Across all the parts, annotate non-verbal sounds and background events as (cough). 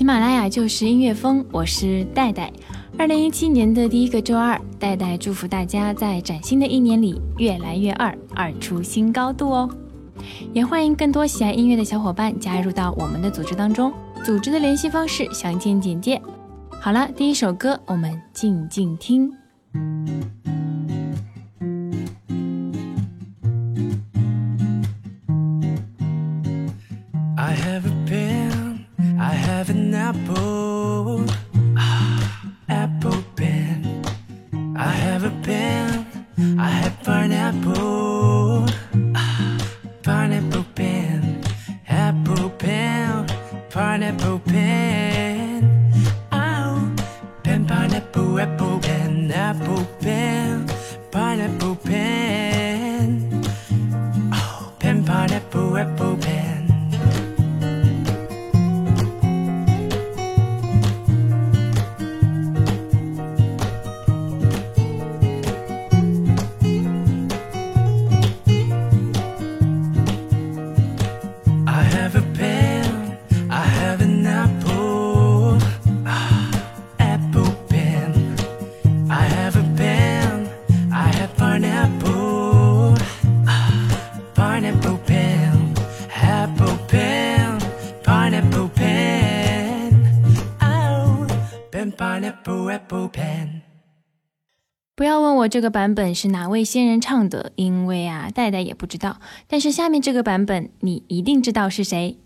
喜马拉雅就是音乐风，我是戴戴。二零一七年的第一个周二，戴戴祝福大家在崭新的一年里越来越二，二出新高度哦。也欢迎更多喜爱音乐的小伙伴加入到我们的组织当中，组织的联系方式详见简介。好了，第一首歌我们静静听。Apple, ah, (sighs) apple pen. I have a pen, I have pineapple, (sighs) pineapple pen, apple pen, pineapple pen. Oh, pen, pineapple, apple pen, apple pen, pineapple pen. Oh, (sighs) pen, pineapple, apple pen. 不要问我这个版本是哪位仙人唱的，因为啊，戴戴也不知道。但是下面这个版本，你一定知道是谁。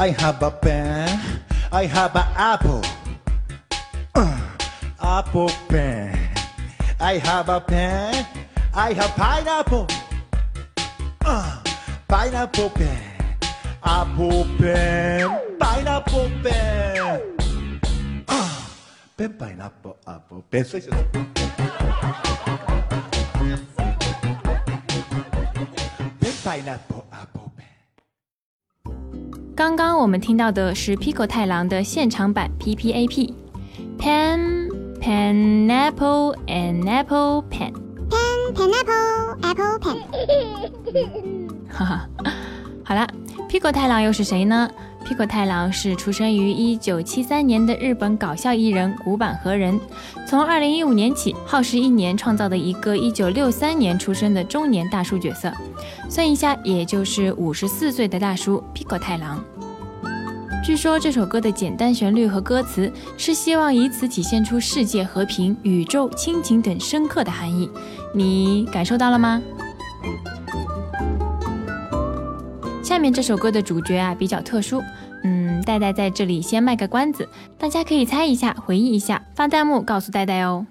I have a pen. I have an apple. Uh, apple pen. I have a pen. I have pineapple. Uh, pineapple pen. Apple pen. Pineapple pen. Uh, pen, pineapple, apple pen. Pen, pineapple, apple. 刚刚我们听到的是 Pico 太郎的现场版 PPAP。Pen, pen, apple, and apple, pen。pen, pineapple, apple, pen. 哈哈，好了，Pico 太郎又是谁呢？Pico 太郎是出生于1973年的日本搞笑艺人古坂和人，从2015年起耗时一年创造的一个1963年出生的中年大叔角色，算一下也就是54岁的大叔 Pico 太郎。据说这首歌的简单旋律和歌词是希望以此体现出世界和平、宇宙亲情等深刻的含义，你感受到了吗？下面这首歌的主角啊比较特殊，嗯，戴戴在这里先卖个关子，大家可以猜一下，回忆一下，发弹幕告诉戴戴哦。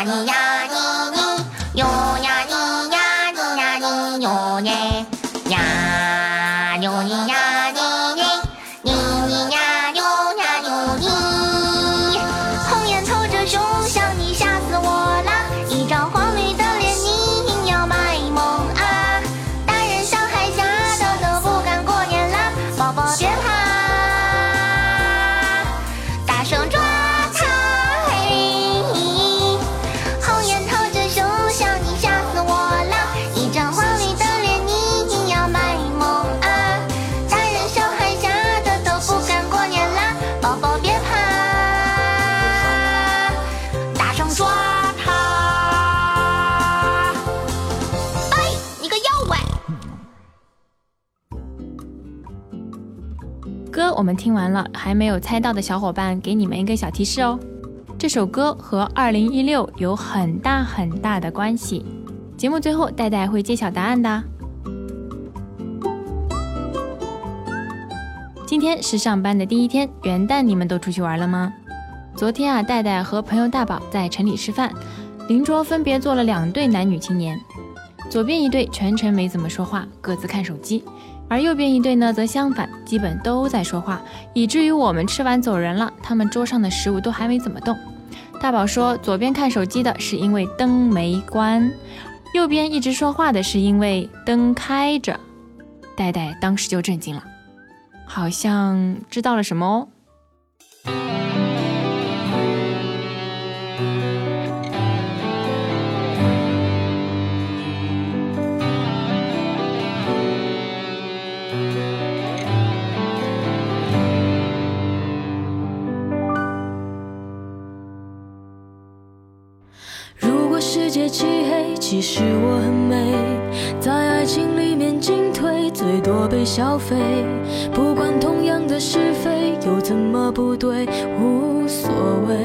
아니야 我们听完了，还没有猜到的小伙伴，给你们一个小提示哦。这首歌和2016有很大很大的关系。节目最后，戴戴会揭晓答案的。今天是上班的第一天，元旦你们都出去玩了吗？昨天啊，戴戴和朋友大宝在城里吃饭，邻桌分别坐了两对男女青年，左边一对全程没怎么说话，各自看手机。而右边一对呢，则相反，基本都在说话，以至于我们吃完走人了，他们桌上的食物都还没怎么动。大宝说，左边看手机的是因为灯没关，右边一直说话的是因为灯开着。戴戴当时就震惊了，好像知道了什么哦。漆黑，其实我很美，在爱情里面进退，最多被消费。不管同样的是非，又怎么不对，无所谓。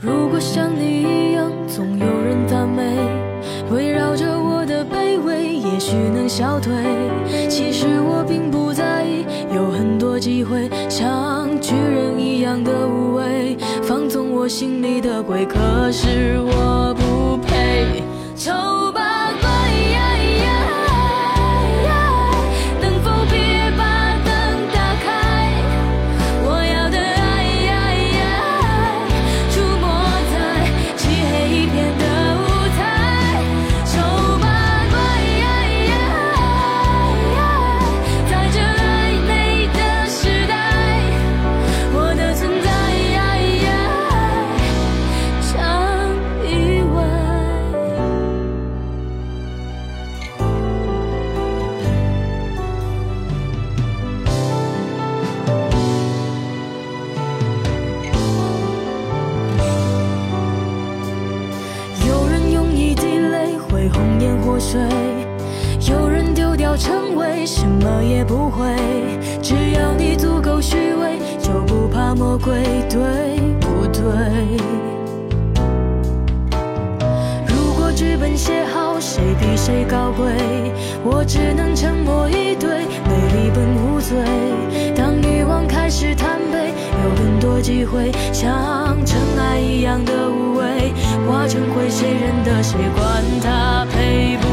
如果像你一样，总有人赞美，围绕着我的卑微，也许能消退。其实我并不在意，有很多机会，像巨人一样的无畏，放纵我心里的鬼。可是我不配，魔鬼，对不对？如果剧本写好，谁比谁高贵？我只能沉默以对，美丽本无罪。当欲望开始贪杯，有更多机会，像尘埃一样的无畏，化成灰，谁认得谁？管他配不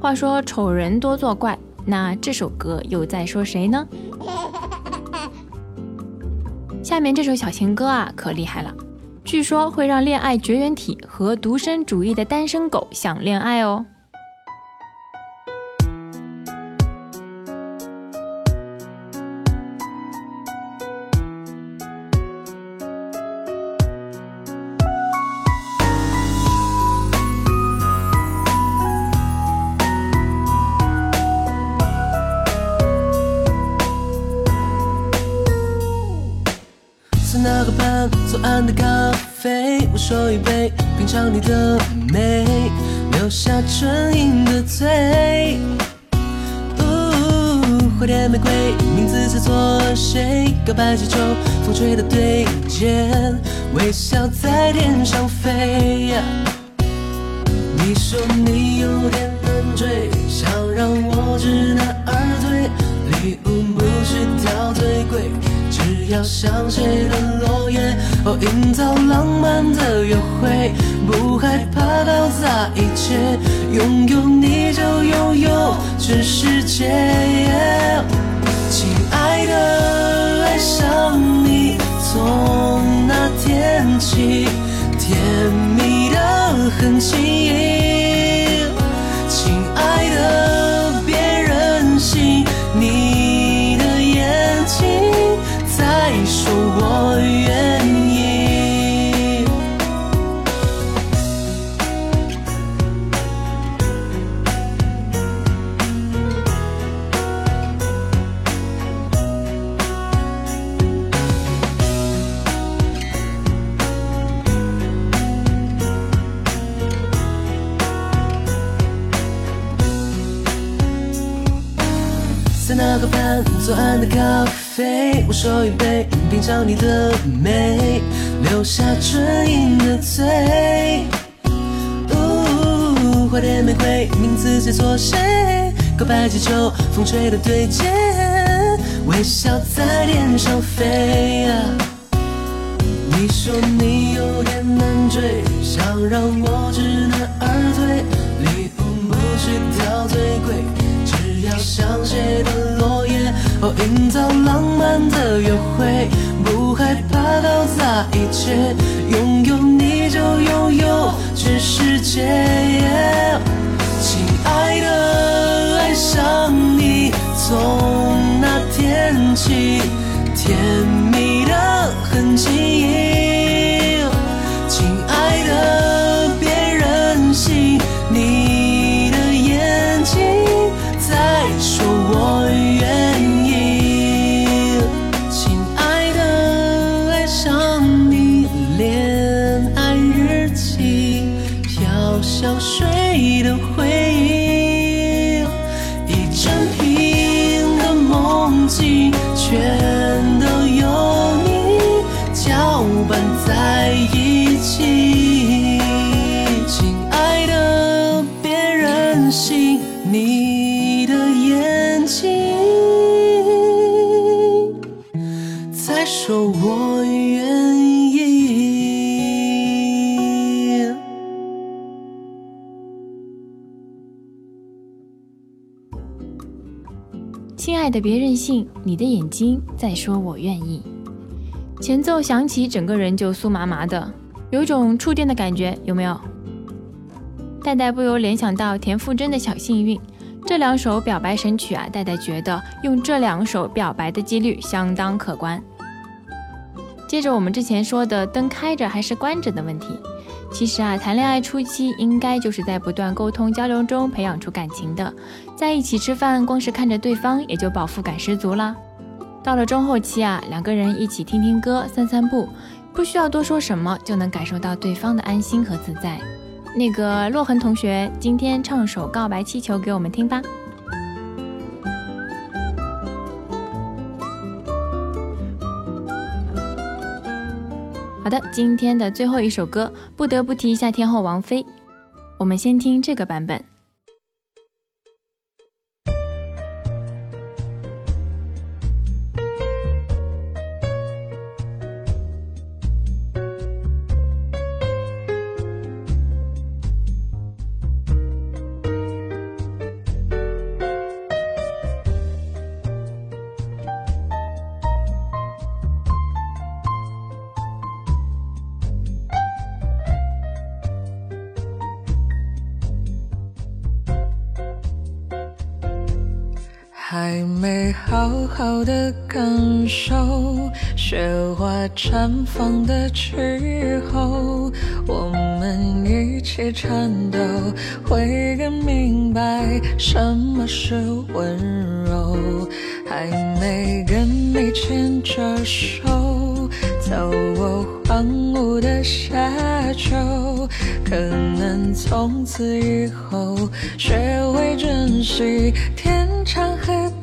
话说丑人多作怪，那这首歌又在说谁呢？下面这首小情歌啊，可厉害了，据说会让恋爱绝缘体和独身主义的单身狗想恋爱哦。那个畔左岸的咖啡，我手一杯，品尝你的美，留下唇印的嘴。呜，花店玫瑰，名字猜错谁？告白气球，风吹的对肩，微笑在天上飞。你说你有点难追，想让我知难而退，礼物不需挑最贵。只要香榭的落叶，哦，营造浪漫的约会，不害怕搞砸一切，拥有你就拥有全世界。亲爱的，爱上你，从那天起，甜蜜的很轻易。那个畔左岸的咖啡，我手一杯，品尝你的美，留下唇印的嘴。花店玫瑰，名字写错谁？告白气球，风吹的对街，微笑在天上飞。你说你有点难追，想让我知难而退，礼物不需挑最贵，飘香榭的落叶，哦，营造浪漫的约会，不害怕搞砸一切，拥有你就拥有全世界。亲爱的，爱上你，从那天起，甜蜜的很轻易爱的，别任性，你的眼睛在说我愿意。前奏响起，整个人就酥麻麻的，有种触电的感觉，有没有？戴戴不由联想到田馥甄的小幸运，这两首表白神曲啊，戴戴觉得用这两首表白的几率相当可观。接着我们之前说的灯开着还是关着的问题，其实啊，谈恋爱初期应该就是在不断沟通交流中培养出感情的，在一起吃饭，光是看着对方也就饱腹感十足啦。到了中后期啊，两个人一起听听歌、散散步，不需要多说什么，就能感受到对方的安心和自在。那个洛恒同学，今天唱首《告白气球》给我们听吧。的，今天的最后一首歌，不得不提一下天后王菲。我们先听这个版本。好的感受雪花绽放的时候，我们一起颤抖，会更明白什么是温柔。还没跟你牵着手，走过荒芜的沙丘，可能从此以后学会珍惜天长和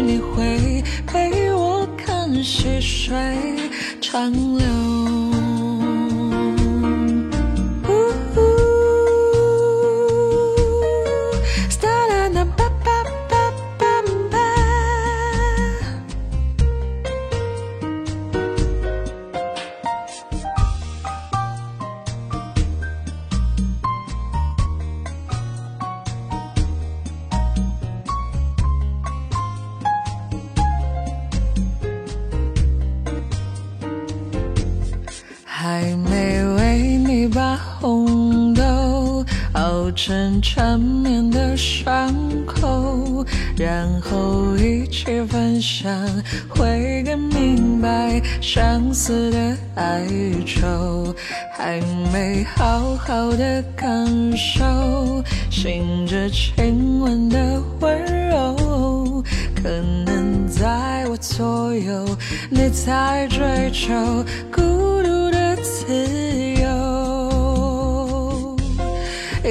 你会陪我看细水长流。红豆熬成缠绵的伤口，然后一起分享，会更明白相思的哀愁。还没好好的感受，醒着亲吻的温柔，可能在我左右，你在追求孤独的自由。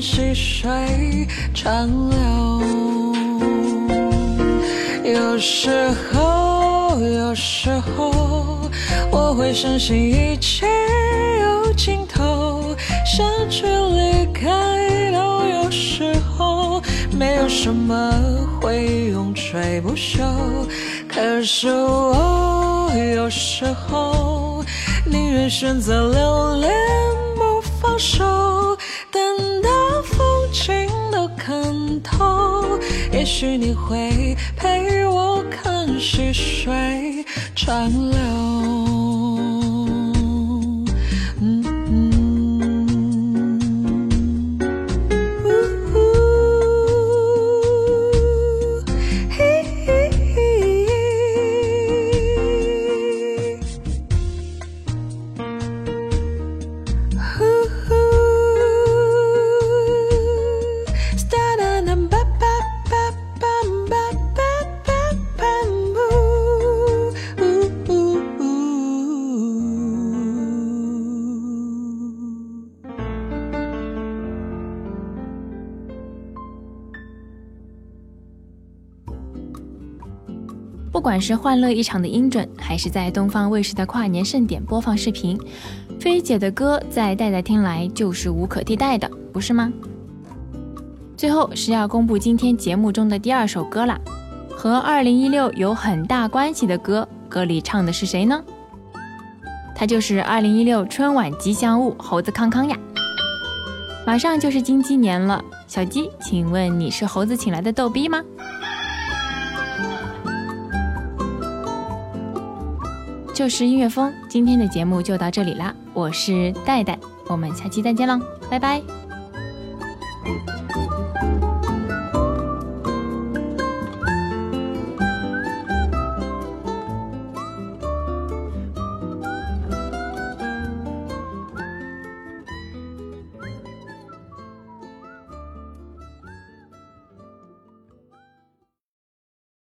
细水长流，有时候，有时候，我会相信一切有尽头，想去离开都有时候，没有什么会永垂不朽。可是我有时候宁愿选择留恋不放手。头也许你会陪我看细水长流。不管是欢乐一场的音准，还是在东方卫视的跨年盛典播放视频，菲姐的歌在代代听来就是无可替代的，不是吗？最后是要公布今天节目中的第二首歌了，和2016有很大关系的歌，歌里唱的是谁呢？他就是2016春晚吉祥物猴子康康呀！马上就是金鸡年了，小鸡，请问你是猴子请来的逗逼吗？就是音乐风，今天的节目就到这里啦，我是戴戴，我们下期再见啦，拜拜。